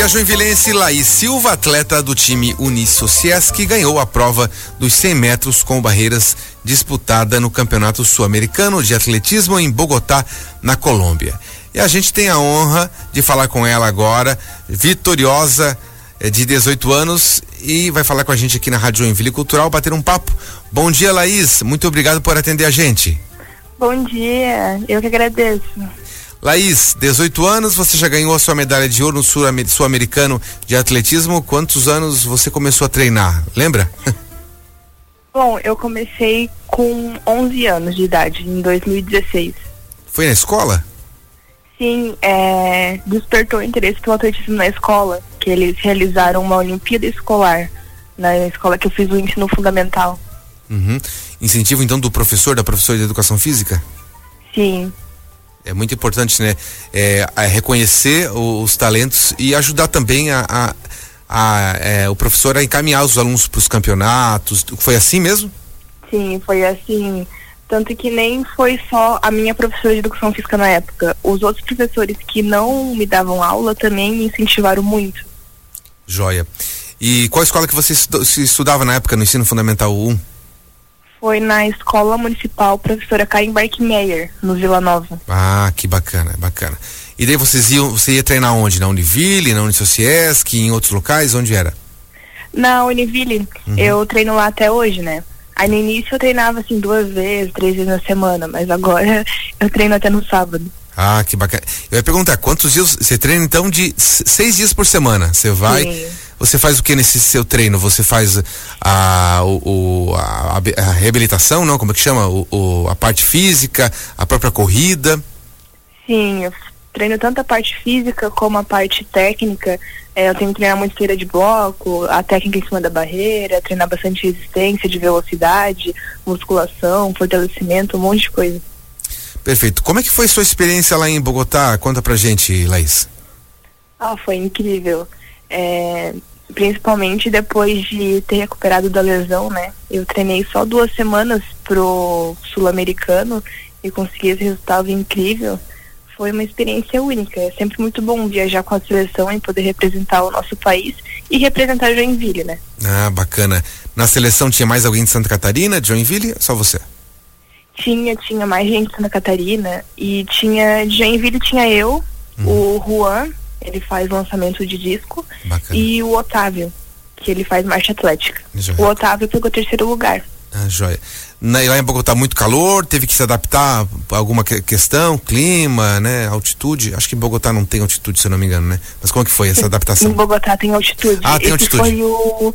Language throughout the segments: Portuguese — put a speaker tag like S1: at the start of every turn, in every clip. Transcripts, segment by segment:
S1: E a joinvilense Laís Silva, atleta do time Unicio Ciesc, ganhou a prova dos 100 metros com barreiras disputada no Campeonato Sul-Americano de Atletismo em Bogotá, na Colômbia. E a gente tem a honra de falar com ela agora, vitoriosa eh, de 18 anos e vai falar com a gente aqui na Rádio Joinville Cultural, bater um papo. Bom dia, Laís. Muito obrigado por atender a gente.
S2: Bom dia, eu que agradeço.
S1: Laís, 18 anos, você já ganhou a sua medalha de ouro no Sul-Americano de Atletismo. Quantos anos você começou a treinar? Lembra?
S2: Bom, eu comecei com 11 anos de idade, em 2016.
S1: Foi na escola?
S2: Sim, é, despertou interesse pelo atletismo na escola, que eles realizaram uma Olimpíada Escolar na escola que eu fiz o ensino fundamental.
S1: Uhum. Incentivo então do professor, da professora de educação física?
S2: Sim.
S1: É muito importante, né? É, é reconhecer os talentos e ajudar também a, a, a é, o professor a encaminhar os alunos para os campeonatos. Foi assim mesmo?
S2: Sim, foi assim. Tanto que nem foi só a minha professora de educação física na época. Os outros professores que não me davam aula também me incentivaram muito.
S1: Joia. E qual escola que você estudava na época no ensino fundamental 1?
S2: Foi na Escola Municipal Professora Karim Barkmeyer, no Vila Nova.
S1: Ah, que bacana, bacana. E daí vocês iam, você ia treinar onde? Na Univille, na Unisociesc, em outros locais? Onde era?
S2: Na Univille, uhum. eu treino lá até hoje, né? Aí no início eu treinava assim duas vezes, três vezes na semana, mas agora eu treino até no sábado.
S1: Ah, que bacana. Eu ia perguntar, quantos dias você treina então de seis dias por semana? Você vai. Sim você faz o que nesse seu treino? Você faz a, o, a, a reabilitação, não? Como é que chama? O, o, a parte física, a própria corrida?
S2: Sim, eu treino tanto a parte física como a parte técnica. É, eu tenho que treinar muito esteira de bloco, a técnica em cima da barreira, treinar bastante resistência de velocidade, musculação, fortalecimento, um monte de coisa.
S1: Perfeito. Como é que foi sua experiência lá em Bogotá? Conta pra gente, Laís.
S2: Ah, foi incrível. É, principalmente depois de ter recuperado da lesão, né? Eu treinei só duas semanas pro sul-americano e consegui esse resultado incrível. Foi uma experiência única. É sempre muito bom viajar com a seleção e poder representar o nosso país e representar Joinville, né?
S1: Ah, bacana. Na seleção tinha mais alguém de Santa Catarina, de Joinville? Só você?
S2: Tinha, tinha mais gente de Santa Catarina e tinha de Joinville tinha eu, uhum. o Juan ele faz lançamento de disco. Bacana. E o Otávio, que ele faz marcha atlética. Joia. O Otávio pegou terceiro lugar.
S1: Ah, joia. Na, lá em Bogotá muito calor, teve que se adaptar a alguma que, questão, clima, né, altitude. Acho que em Bogotá não tem altitude, se eu não me engano, né? Mas como que foi essa adaptação?
S2: Em Bogotá tem altitude.
S1: Ah, tem
S2: Esse
S1: altitude.
S2: foi o,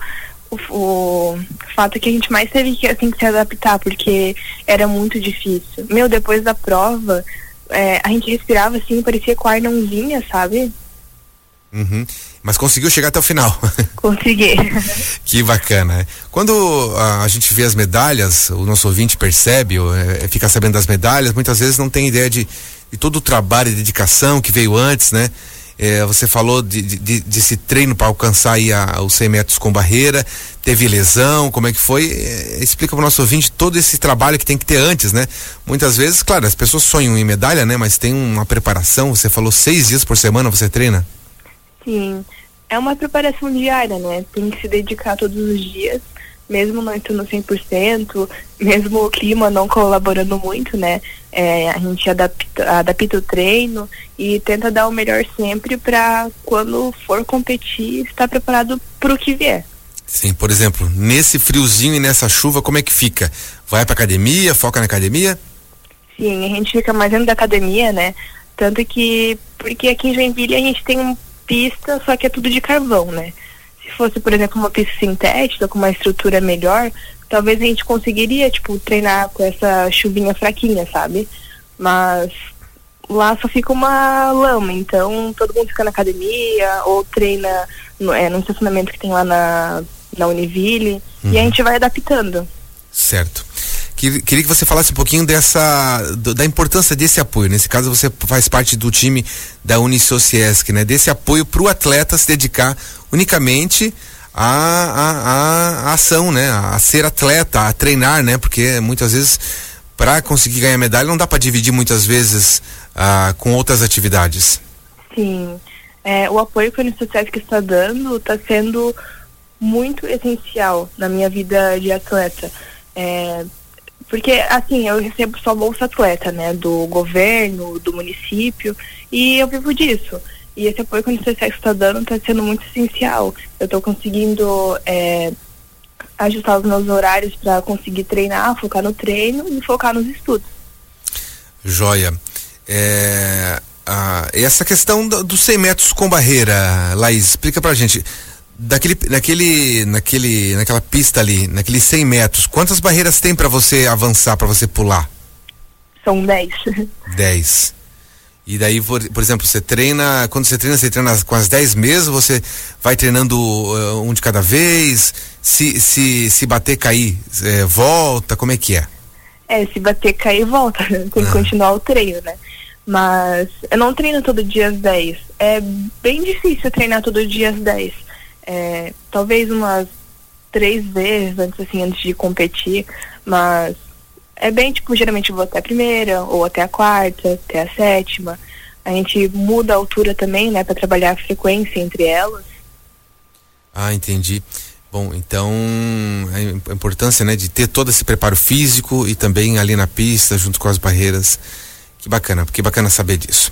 S2: o, o, fato que a gente mais teve que, assim, que se adaptar, porque era muito difícil. Meu, depois da prova, é, a gente respirava assim, parecia que o ar não vinha, sabe?
S1: Uhum. Mas conseguiu chegar até o final.
S2: Consegui.
S1: que bacana. Quando a, gente vê as medalhas, o nosso ouvinte percebe, é, fica sabendo das medalhas, muitas vezes não tem ideia de, de todo o trabalho e dedicação que veio antes, né? É, você falou de, de, desse treino para alcançar aí a, os 100 metros com barreira, teve lesão, como é que foi? É, explica para o nosso ouvinte todo esse trabalho que tem que ter antes, né? Muitas vezes, claro, as pessoas sonham em medalha, né? Mas tem uma preparação, você falou seis dias por semana você treina?
S2: Sim, é uma preparação diária, né? Tem que se dedicar todos os dias, mesmo não estando 100%, mesmo o clima não colaborando muito, né? É, a gente adapta, adapta o treino e tenta dar o melhor sempre para quando for competir estar preparado para o que vier.
S1: Sim, por exemplo, nesse friozinho e nessa chuva, como é que fica? Vai para academia, foca na academia?
S2: Sim, a gente fica mais dentro da academia, né? Tanto que, porque aqui em Joinville a gente tem um pista, só que é tudo de carvão, né? Se fosse, por exemplo, uma pista sintética com uma estrutura melhor, talvez a gente conseguiria, tipo, treinar com essa chuvinha fraquinha, sabe? Mas lá só fica uma lama, então todo mundo fica na academia ou treina no, é, no estacionamento que tem lá na, na Univille uhum. e a uhum. gente vai adaptando.
S1: Certo. Queria que você falasse um pouquinho dessa do, da importância desse apoio. Nesse caso, você faz parte do time da Unisociesc, né? Desse apoio para o atleta se dedicar unicamente à, à, ação, né? A, ser atleta, a treinar, né? Porque muitas vezes para conseguir ganhar medalha não dá para dividir muitas vezes ah, com outras atividades.
S2: Sim. É, o apoio que a Unisociesc está dando está sendo muito essencial na minha vida de atleta. É, porque, assim, eu recebo só Bolsa Atleta, né, do governo, do município, e eu vivo disso. E esse apoio que a Unicef está dando está sendo muito essencial. Eu estou conseguindo é, ajustar os meus horários para conseguir treinar, focar no treino e focar nos estudos.
S1: Joia. É, a, essa questão dos do 100 metros com barreira, Laís, explica pra gente. Daquele, naquele, naquele, naquela pista ali, naqueles 100 metros, quantas barreiras tem para você avançar, para você pular?
S2: São 10.
S1: 10. E daí, por, por, exemplo, você treina, quando você treina, você treina com as 10 mesmo, você vai treinando uh, um de cada vez, se, se, se bater, cair, é, volta, como é que é?
S2: É, se bater, cair, volta, tem que ah. continuar o treino, né? Mas eu não treino todo dia às 10. É bem difícil treinar todo dia às 10. É, talvez umas três vezes antes, assim, antes de competir, mas é bem, tipo, geralmente eu vou até a primeira, ou até a quarta, até a sétima. A gente muda a altura também, né, para trabalhar a frequência entre elas.
S1: Ah, entendi. Bom, então a importância, né, de ter todo esse preparo físico e também ali na pista, junto com as barreiras. Que bacana, que bacana saber disso.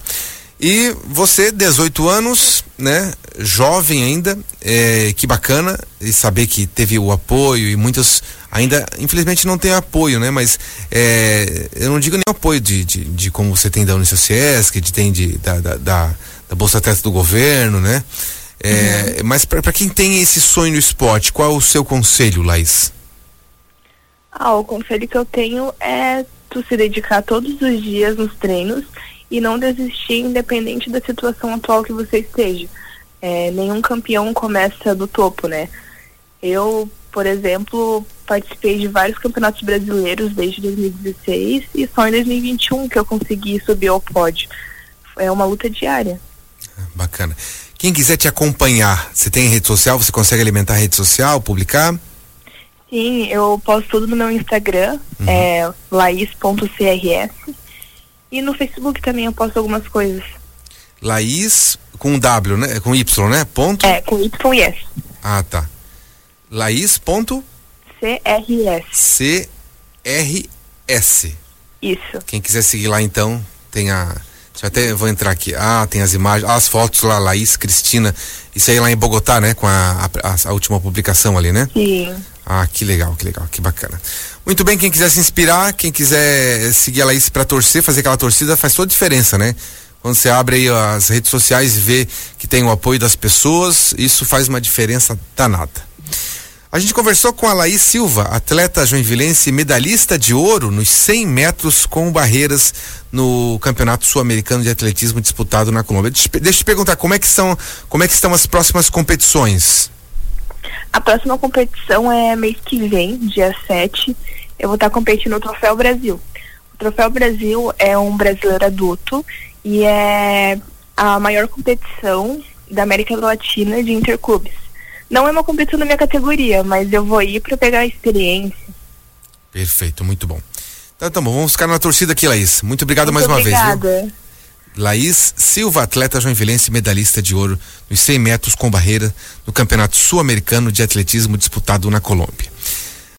S1: E você, 18 anos, né? Jovem ainda, é, que bacana e saber que teve o apoio e muitos ainda, infelizmente, não tem apoio, né? Mas é, eu não digo nem apoio de, de, de, como você tem da Unicesc, de tem de, da, da, da, da Bolsa Atleta do governo, né? É, uhum. Mas para quem tem esse sonho no esporte, qual é o seu conselho, Laís?
S2: Ah, o conselho que eu tenho é tu se dedicar todos os dias nos treinos e não desistir independente da situação atual que você esteja. É, nenhum campeão começa do topo, né? Eu, por exemplo, participei de vários campeonatos brasileiros desde 2016 e só em 2021 que eu consegui subir ao pódio. É uma luta diária.
S1: Bacana. Quem quiser te acompanhar, você tem rede social? Você consegue alimentar a rede social, publicar?
S2: Sim, eu posto tudo no meu Instagram, uhum. é laís.crs e no Facebook também eu posto algumas coisas.
S1: Laís com W, né? Com Y, né? Ponto?
S2: É, com Y e S.
S1: Ah, tá. Laís ponto?
S2: C-R-S.
S1: C-R-S.
S2: Isso.
S1: Quem quiser seguir lá então, tem a. Deixa eu até vou entrar aqui. Ah, tem as imagens, as fotos lá, Laís, Cristina. Isso aí lá em Bogotá, né? Com a, a, a última publicação ali, né?
S2: Sim.
S1: Ah, que legal, que legal, que bacana. Muito bem, quem quiser se inspirar, quem quiser seguir a Laís para torcer, fazer aquela torcida, faz toda a diferença, né? Quando você abre aí as redes sociais e vê que tem o apoio das pessoas, isso faz uma diferença danada. A gente conversou com a Laís Silva, atleta joinvilense medalhista de ouro nos 100 metros com barreiras no Campeonato Sul-Americano de Atletismo disputado na Colômbia. Deixa, eu te perguntar, como é que são, como é que estão as próximas competições?
S2: A próxima competição é mês que vem, dia 7. Eu vou estar competindo no Troféu Brasil. O Troféu Brasil é um brasileiro adulto e é a maior competição da América Latina de interclubes. Não é uma competição da minha categoria, mas eu vou ir para pegar a experiência.
S1: Perfeito, muito bom. Então, tá bom, vamos ficar na torcida aqui, Laís. Muito obrigado muito mais
S2: obrigada.
S1: uma vez. Viu? Laís Silva, atleta joinvilense medalhista de ouro nos 100 metros com barreira no Campeonato Sul-Americano de Atletismo disputado na Colômbia.